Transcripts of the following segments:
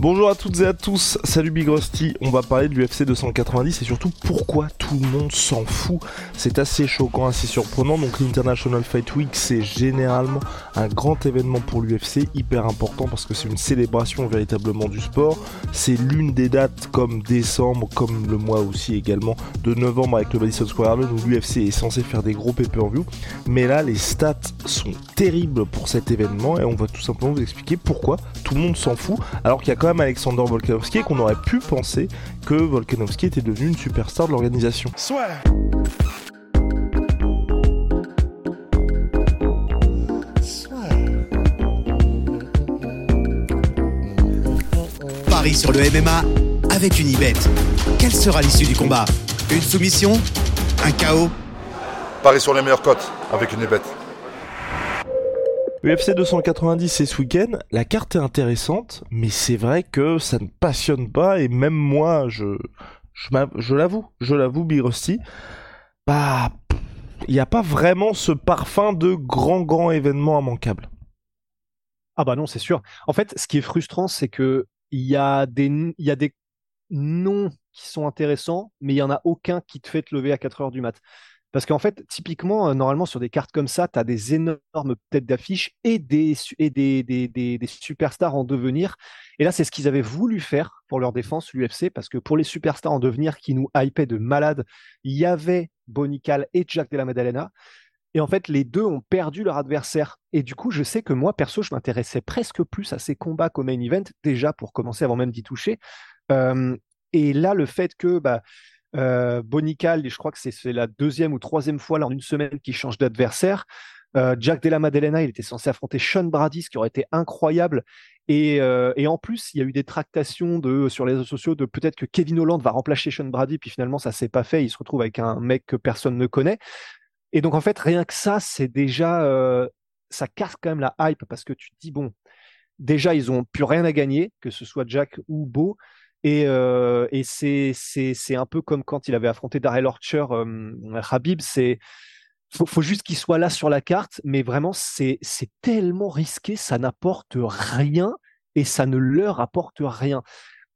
Bonjour à toutes et à tous, salut Big Rusty, on va parler de l'UFC 290 et surtout pourquoi tout le monde s'en fout. C'est assez choquant, assez surprenant, donc l'International Fight Week c'est généralement un grand événement pour l'UFC, hyper important parce que c'est une célébration véritablement du sport. C'est l'une des dates comme décembre, comme le mois aussi également de novembre avec le Madison Square Garden où l'UFC est censé faire des gros pay-per-view. Mais là les stats sont terribles pour cet événement et on va tout simplement vous expliquer pourquoi tout le monde s'en fout alors qu'il y a quand Alexander Volkanovski et qu'on aurait pu penser que Volkanovski était devenu une superstar de l'organisation. Paris sur le MMA avec une ibet. Quelle sera l'issue du combat? Une soumission? Un chaos? Paris sur les meilleures cotes avec une ibet. UFC 290 c'est ce week-end, la carte est intéressante, mais c'est vrai que ça ne passionne pas, et même moi, je, l'avoue, je l'avoue, Big bah, il n'y a pas vraiment ce parfum de grand, grand événement immanquable. Ah bah non, c'est sûr. En fait, ce qui est frustrant, c'est que il y, a des, il y a des noms qui sont intéressants, mais il n'y en a aucun qui te fait te lever à 4 heures du mat. Parce qu'en fait, typiquement, euh, normalement, sur des cartes comme ça, tu as des énormes têtes d'affiche et, des, et des, des, des, superstars en devenir. Et là, c'est ce qu'ils avaient voulu faire pour leur défense, l'UFC, parce que pour les superstars en devenir qui nous hypaient de malades, il y avait Bonical et Jack Della Maddalena. Et en fait, les deux ont perdu leur adversaire. Et du coup, je sais que moi, perso, je m'intéressais presque plus à ces combats qu'au main event, déjà pour commencer avant même d'y toucher. Et là, le fait que bah, euh, Bonical, je crois que c'est la deuxième ou troisième fois là, en une semaine qu'il change d'adversaire. Euh, Jack Della Maddalena, il était censé affronter Sean Brady, ce qui aurait été incroyable. Et, euh, et, en plus, il y a eu des tractations de, sur les réseaux sociaux de peut-être que Kevin Holland va remplacer Sean Brady, puis finalement, ça s'est pas fait. Il se retrouve avec un mec que personne ne connaît. Et donc, en fait, rien que ça, c'est déjà. Euh, ça casse quand même la hype parce que tu te dis, bon, déjà, ils ont plus rien à gagner, que ce soit Jack ou Beau. Et, euh, c'est, un peu comme quand il avait affronté Darrell Archer, euh, Habib. C'est faut, juste qu'il soit là sur la carte, mais vraiment c'est, tellement risqué, ça n'apporte rien et ça ne leur apporte rien.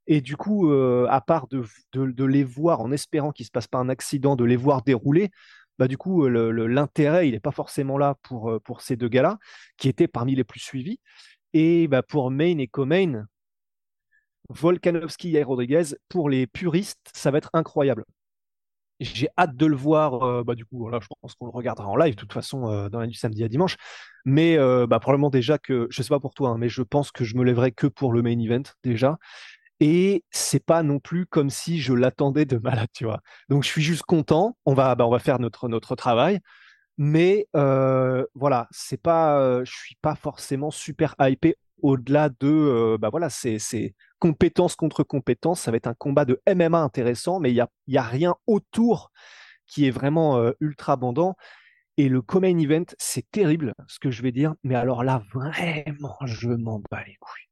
Et du coup, euh, à part de, les voir en espérant qu'il se passe pas un accident, de les voir dérouler, bah du coup l'intérêt il n'est pas forcément là pour, pour ces deux gars-là, qui étaient parmi les plus suivis. Et bah, pour Main et Co-Main, Volkanovski et Rodriguez, pour les puristes, ça va être incroyable. J'ai hâte de le voir. Euh, bah, du coup, voilà, je pense qu'on le regardera en live, de toute façon, euh, dans la nuit samedi à dimanche. Mais euh, bah, probablement déjà que, je sais pas pour toi, hein, mais je pense que je me lèverai que pour le main event déjà. Et c'est pas non plus comme si je l'attendais de malade, tu vois. Donc je suis juste content. On va, bah, on va faire notre, notre travail. Mais voilà, c'est pas, je suis pas forcément super hypé au-delà de, bah voilà, c'est compétence contre compétence. Ça va être un combat de MMA intéressant, mais il n'y a, y a rien autour qui est vraiment euh, ultra abondant. Et le Comain Event, c'est terrible ce que je vais dire, mais alors là, vraiment, je m'en bats les couilles.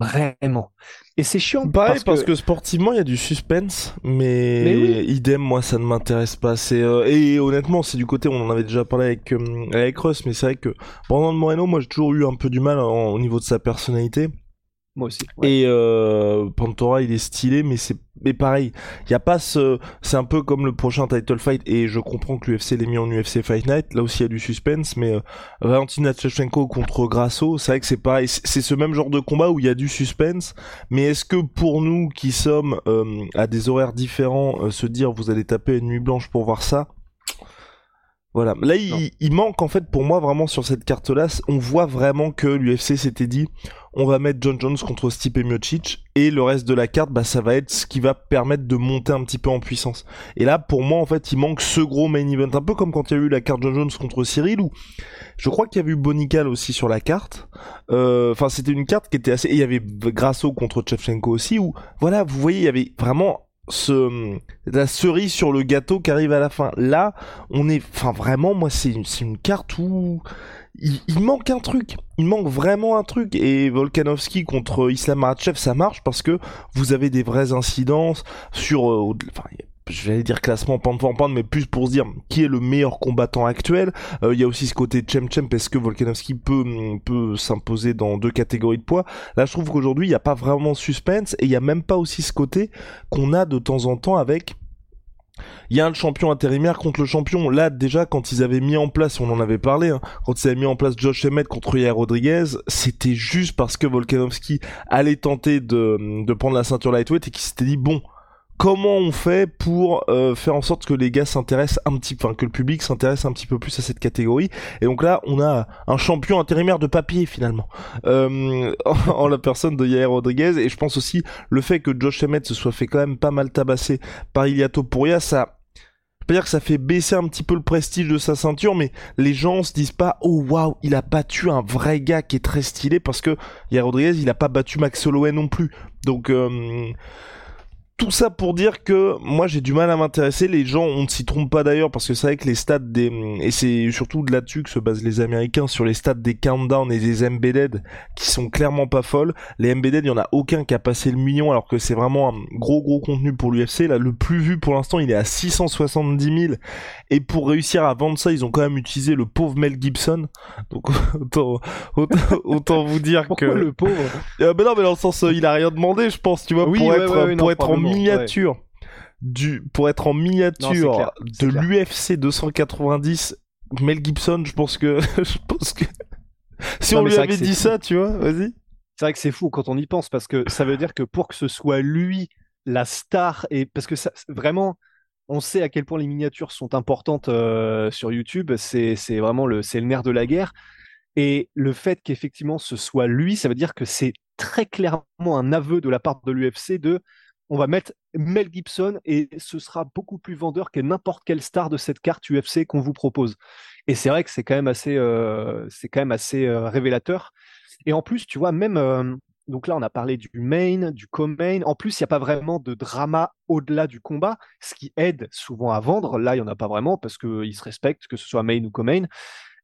Vraiment. Et c'est chiant. parce, que... sportivement, il y a du suspense, mais, idem, moi, ça ne m'intéresse pas. C'est euh, et honnêtement, c'est du côté, on en avait déjà parlé avec euh, avec Russ, mais c'est vrai que Brandon Moreno, moi, j'ai toujours eu un peu du mal au niveau de sa personnalité. Moi aussi. Et euh, Pantora, il est stylé, mais c'est mais pareil. Il y a pas ce. C'est un peu comme le prochain title fight, et je comprends que l'UFC l'ait mis en UFC Fight Night. Là aussi, il y a du suspense, mais euh, Valentina contre Grasso, c'est vrai que c'est pareil. C'est ce même genre de combat où il y a du suspense. Mais est-ce que pour nous qui sommes euh, à des horaires différents, euh, se dire vous allez taper une nuit blanche pour voir ça Voilà. Là, il, il, manque en fait pour moi vraiment sur cette carte-là, on voit vraiment que l'UFC s'était dit, on va mettre John Jones contre Stipe Miocic et le reste de la carte, bah ça va être ce qui va permettre de monter un petit peu en puissance. Et là, pour moi, en fait, il manque ce gros main event, un peu comme quand il y a eu la carte John Jones contre Cyril, ou je crois qu'il y a eu Bonical aussi sur la carte. Euh, enfin, c'était une carte qui était assez, et il y avait Grasso contre Chevchenko aussi, où voilà, vous voyez, il y avait vraiment ce la cerise sur le gâteau qui arrive à la fin. Là, on est, enfin vraiment, moi c'est une, une carte où il, manque un truc. Il manque vraiment un truc. Et Volkanovski contre Islam Makhachev, ça marche parce que vous avez des vraies incidences sur, euh, je vais dire classement pente pour pente, mais plus pour se dire qui est le meilleur combattant actuel. Euh, il y a aussi ce côté chem chem parce que Volkanovski peut peut s'imposer dans deux catégories de poids. Là, je trouve qu'aujourd'hui il n'y a pas vraiment suspense et il n'y a même pas aussi ce côté qu'on a de temps en temps avec il y a un champion intérimaire contre le champion. Là, déjà, quand ils avaient mis en place, on en avait parlé, hein, quand ils avaient mis en place Josh Emmett contre Yair Rodriguez, c'était juste parce que Volkanovski allait tenter de, de prendre la ceinture lightweight et qu'il s'était dit, bon, comment on fait pour euh, faire en sorte que les gars s'intéressent un petit enfin que le public s'intéresse un petit peu plus à cette catégorie. Et donc là on a un champion intérimaire de papier finalement. Euh, en, la personne de Yair Rodriguez. Et je pense aussi le fait que Josh Emmett se soit fait quand même pas mal tabasser par Iliato Pouria ça je peux dire que ça fait baisser un petit peu le prestige de sa ceinture, mais les gens se disent pas oh waouh il a battu un vrai gars qui est très stylé parce que Yair Rodriguez il a pas battu Max Holloway non plus. Donc euh, tout ça pour dire que moi j'ai du mal à m'intéresser. Les gens, on ne s'y trompe pas d'ailleurs parce que c'est vrai que les stats des et c'est surtout de là-dessus que se basent les Américains sur les stats des countdowns et des embedded qui sont clairement pas folles. Les embedded, il y en a aucun qui a passé le million alors que c'est vraiment un gros gros contenu pour l'UFC. Là, le plus vu pour l'instant, il est à 670 000 et pour réussir à vendre ça, ils ont quand même utilisé le pauvre Mel Gibson. Donc autant autant, vous dire Pourquoi que le pauvre? Euh, mais non, mais dans le sens, euh, il a rien demandé, je pense, tu vois, Oui, pour ouais, être ouais, ouais, pour non, être en miniature du pour être en miniature clair, de l'UFC 290 Mel Gibson je pense que je pense que si Non, on lui avait dit ça tu vois vas-y. C'est vrai que c'est fou quand on y pense parce que ça veut dire que pour que ce soit lui la star et parce que ça vraiment on sait à quel point les miniatures sont importantes euh, sur YouTube, c'est c'est vraiment le c'est le nerf de la guerre. Et le fait qu'effectivement ce soit lui, ça veut dire que c'est très clairement un aveu de la part de l'UFC de on va mettre Mel Gibson et ce sera beaucoup plus vendeur que n'importe quelle star de cette carte UFC qu'on vous propose. Et c'est vrai que c'est quand même assez, euh, quand même assez euh, révélateur. Et en plus, tu vois, même euh, donc là, on a parlé du main, du co-main. En plus, il n'y a pas vraiment de drama au-delà du combat, ce qui aide souvent à vendre. Là, il n'y en a pas vraiment parce qu'ils se respectent, que ce soit main ou co-main.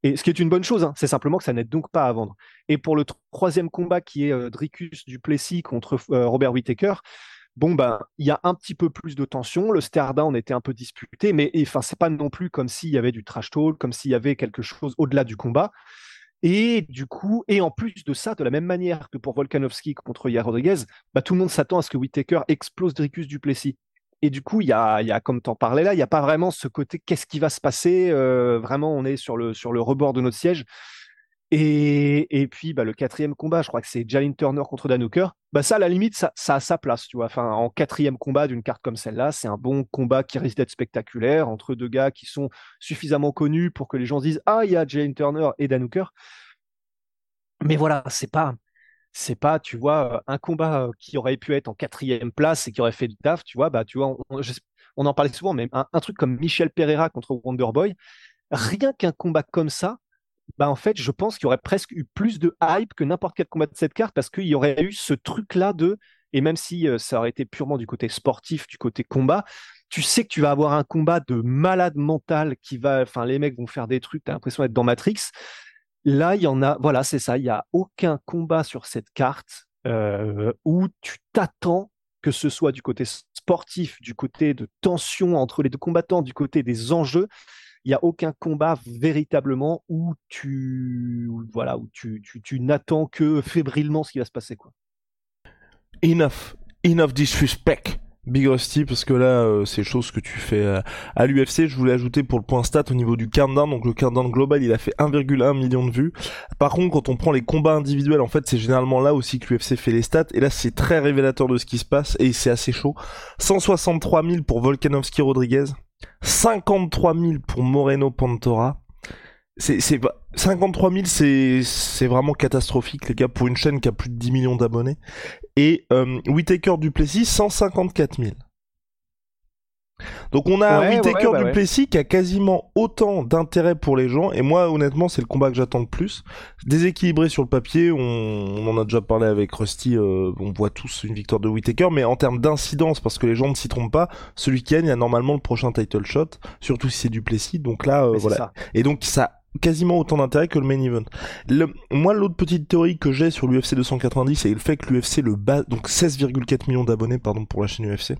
Et ce qui est une bonne chose, hein, c'est simplement que ça n'aide donc pas à vendre. Et pour le troisième combat qui est euh, Dricus Duplessis contre Robert Whittaker, bon ben il y a un petit peu plus de tension. Le stare down était un peu disputé, mais enfin c'est pas non plus comme s'il y avait du trash talk, comme s'il y avait quelque chose au-delà du combat. Et du coup, et en plus de ça, de la même manière que pour Volkanovski contre Yair Rodriguez, bah, tout le monde s'attend à ce que Whittaker explose Dricus Duplessis. Et du coup, il y a, il y a comme t'en parlais là, il n'y a pas vraiment ce côté qu'est-ce qui va se passer. euh, vraiment, on est sur le, sur le rebord de notre siège. Et, puis, bah, le quatrième combat, je crois que c'est Jalin Turner contre Dan Hooker. Bah, ça, à la limite, ça, ça a sa place, tu vois. En quatrième combat d'une carte comme celle-là, c'est un bon combat qui risque d'être spectaculaire entre deux gars qui sont suffisamment connus pour que les gens se disent Ah, il y a Jalin Turner et Dan Hooker. Mais voilà, c'est pas, c'est pas, tu vois, un combat qui aurait pu être en quatrième place et qui aurait fait du taf, tu vois, bah, tu vois, on en parlait souvent, mais un, un truc comme Michel Pereira contre Wonderboy, rien qu'un combat comme ça, bah, en fait, je pense qu'il y aurait presque eu plus de hype que n'importe quel combat de cette carte parce qu'il y aurait eu ce truc-là de, et même si ça aurait été purement du côté sportif, du côté combat, tu sais que tu vas avoir un combat de malade mental qui va, enfin, les mecs vont faire des trucs, t'as l'impression d'être dans Matrix. Là, il y en a, voilà, c'est ça, il n'y a aucun combat sur cette carte où tu t'attends que ce soit du côté sportif, du côté de tension entre les deux combattants, du côté des enjeux. Il n'y a aucun combat véritablement où tu, voilà, où tu, tu, tu n'attends que fébrilement ce qui va se passer, quoi. enough. Enough disrespect Big Rusty parce que là euh, c'est chose que tu fais euh, à l'UFC je voulais ajouter pour le point stat au niveau du countdown. Donc le countdown global il a fait 1,1 million de vues. Par contre quand on prend les combats individuels en fait c'est généralement là aussi que l'UFC fait les stats. Et là c'est très révélateur de ce qui se passe. Et c'est assez chaud. 163 000 pour Volkanovski Rodriguez 53 000 pour Moreno Pantora. C'est, c'est 53 000, c'est, c'est vraiment catastrophique, les gars, pour une chaîne qui a plus de 10 millions d'abonnés. Et euh, Whitaker Duplessis, 154 000. Donc on a Ouais, Whitaker ouais, bah ouais. Qui a quasiment autant d'intérêt pour les gens. Et moi, honnêtement, c'est le combat que j'attends le plus. Déséquilibré sur le papier, on, on en a déjà parlé avec Rusty. euh, on voit tous une victoire de Whitaker, mais en termes d'incidence, parce que les gens ne s'y trompent pas, celui qui gagne a normalement le prochain title shot, surtout si c'est Duplessis. Donc là, euh, voilà. ça. Et donc ça a quasiment autant d'intérêt que le main event. Le, moi, l'autre petite théorie que j'ai sur l'UFC 290, c'est le fait que l'UFC le bas, donc 16,4 millions d'abonnés, pardon, pour la chaîne UFC.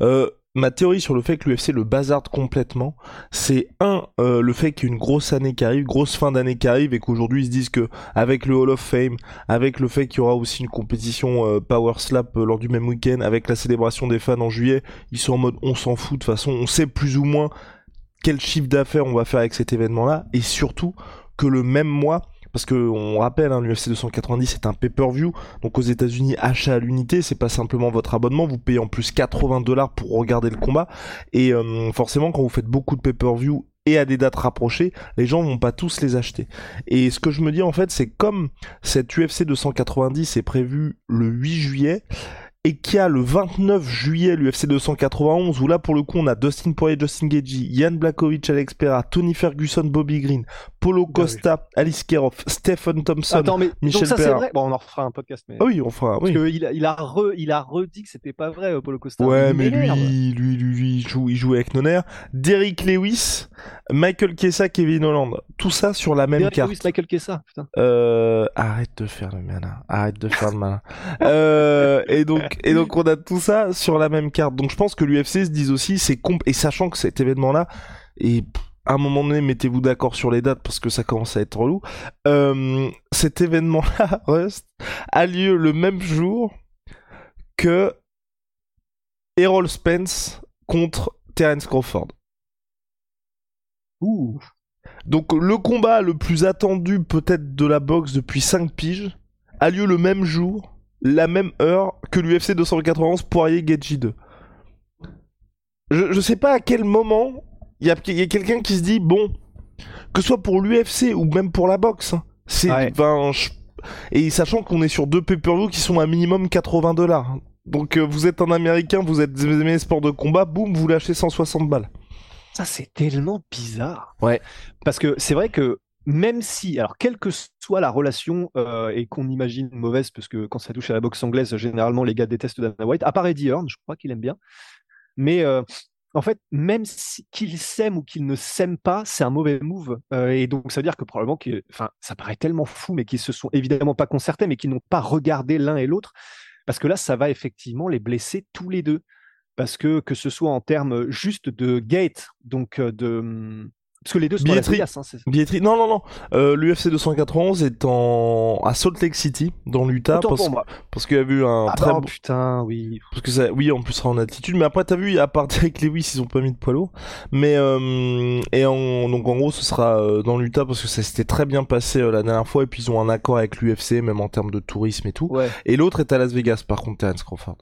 Euh, ma théorie sur le fait que l'UFC le bazarde complètement, c'est un, euh, le fait qu'il y ait une grosse année qui arrive, grosse fin d'année qui arrive, et qu'aujourd'hui ils se disent que avec le Hall of Fame, avec le fait qu'il y aura aussi une compétition euh, Power Slap euh, lors du même week-end, avec la célébration des fans en juillet, ils sont en mode on s'en fout de façon, on sait plus ou moins quel chiffre d'affaires on va faire avec cet événement-là, et surtout que le même mois, parce que on rappelle, hein, l'UFC 290 c'est un pay-per-view, donc aux États-Unis achat à l'unité, c'est pas simplement votre abonnement, vous payez en plus 80 dollars pour regarder le combat, et euh, forcément quand vous faites beaucoup de pay-per-view et à des dates rapprochées, les gens vont pas tous les acheter. Et ce que je me dis en fait, c'est comme cette UFC 290 est prévue le 8 juillet, et qu'il y a le 29 juillet l'UFC 291 où là pour le coup on a Dustin Poirier, Justin Gaethje, Yann Blakovic, Alex Pereira, Tony Ferguson, Bobby Green, Paulo Bien Costa, Alice Kerov, Stephen Thompson. Attends, mais Michel donc ça c'est Pereira. vrai. Bon, on en refera un podcast, mais. Ah oui, enfin Parce oui. que il a, il a re, il a redit que c'était pas vrai, euh, Paulo Costa. Ouais, mais lui, lui, lui, lui, il joue, il joue avec Nonaire. Derrick Lewis, Michael Kessa, Kevin Holland. Tout ça sur la même Derrick carte. Lewis, Michael Kessa, putain. Euh, arrête de faire le malin. Arrête de faire le malin. Euh, et donc, et donc on a tout ça sur la même carte. Donc je pense que l'UFC se dit aussi, c'est comp, et sachant que cet événement-là, et à un moment donné, mettez-vous d'accord sur les dates parce que ça commence à être relou. Euh, cet événement-là, Rust, a lieu le même jour que Errol Spence contre Terence Crawford. Ouh. Donc le combat le plus attendu peut-être de la boxe depuis 5 piges a lieu le même jour, la même heure que l'UFC 291 Poirier Gaethje 2. Je, je sais pas à quel moment il y a, il y a quelqu'un qui se dit bon que ce soit pour l'UFC ou même pour la boxe, hein, c'est Ouais. enfin, je- et sachant qu'on est sur deux pay-per-view qui sont à minimum 80 dollars. Donc euh, vous êtes un américain, vous êtes vous aimez les sports de combat, boum, vous lâchez 160 balles. Ça, c'est tellement bizarre. Ouais. Parce que c'est vrai que même si, alors, quelle que soit la relation euh, et qu'on imagine mauvaise, parce que quand ça touche à la boxe anglaise, généralement les gars détestent Dana White, à part Eddie Hearn, je crois qu'il aime bien. Mais euh, en fait, même si, qu'il s'aime ou qu'il ne s'aime pas, c'est un mauvais move. Euh, et donc, ça veut dire que probablement, enfin, ça paraît tellement fou, mais qu'ils se sont évidemment pas concertés, mais qu'ils n'ont pas regardé l'un et l'autre. Parce que là, ça va effectivement les blesser tous les deux parce que que ce soit en termes juste de gate, donc de parce que les deux sont Las. Vegas, hein, Billetterie. Non, non, non. Euh, L'UFC 291 est en à Salt Lake City, dans l'Utah, parce, parce qu'il y a eu un Ah très bah, bon- putain, oui. parce que ça, oui, en plus sera en altitude. Mais après, t'as vu, à part Derek Lewis, ils ont pas mis de poids lourd. Mais euh, et en, donc en gros, ce sera euh, dans l'Utah parce que ça s'était très bien passé euh, la dernière fois et puis ils ont un accord avec l'UFC, même en termes de tourisme et tout. Ouais, Et l'autre est à Las Vegas, par contre, Terence Crawford.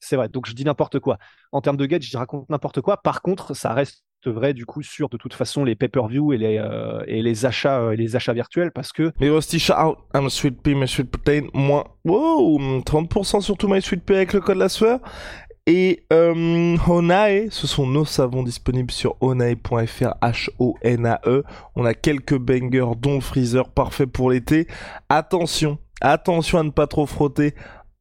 c'est vrai. Donc je dis n'importe quoi. En termes de gate, je raconte n'importe quoi. Par contre, ça reste vrai du coup sur de toute façon les pay-per-view et les euh, et les achats euh, et les achats virtuels parce que Mais Rusty, shout out, I'm sweet pea, my sweet protein, moins, wow, 30% sur tout my sweet pea avec le code la sueur. Et euh, Honae, ce sont nos savons disponibles sur honae.fr, H-O-N-A-E. On a quelques bangers, dont freezer, parfait pour l'été. Attention, attention à ne pas trop frotter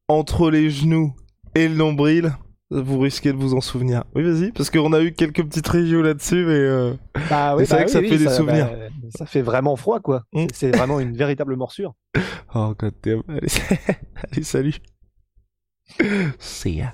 entre les genoux et le nombril. Vous risquez de vous en souvenir. Oui, vas-y, parce qu'on a eu quelques petites reviews là-dessus, mais euh, bah oui, c'est vrai que ça fait des souvenirs. bah, ça fait vraiment froid quoi. Mm. C'est- C'est vraiment une véritable morsure. Oh god damn. Allez, Allez salut. See ya.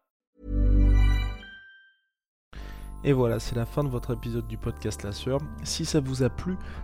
Et voilà, c'est la fin de votre épisode du podcast La Sœur. Si ça vous a plu,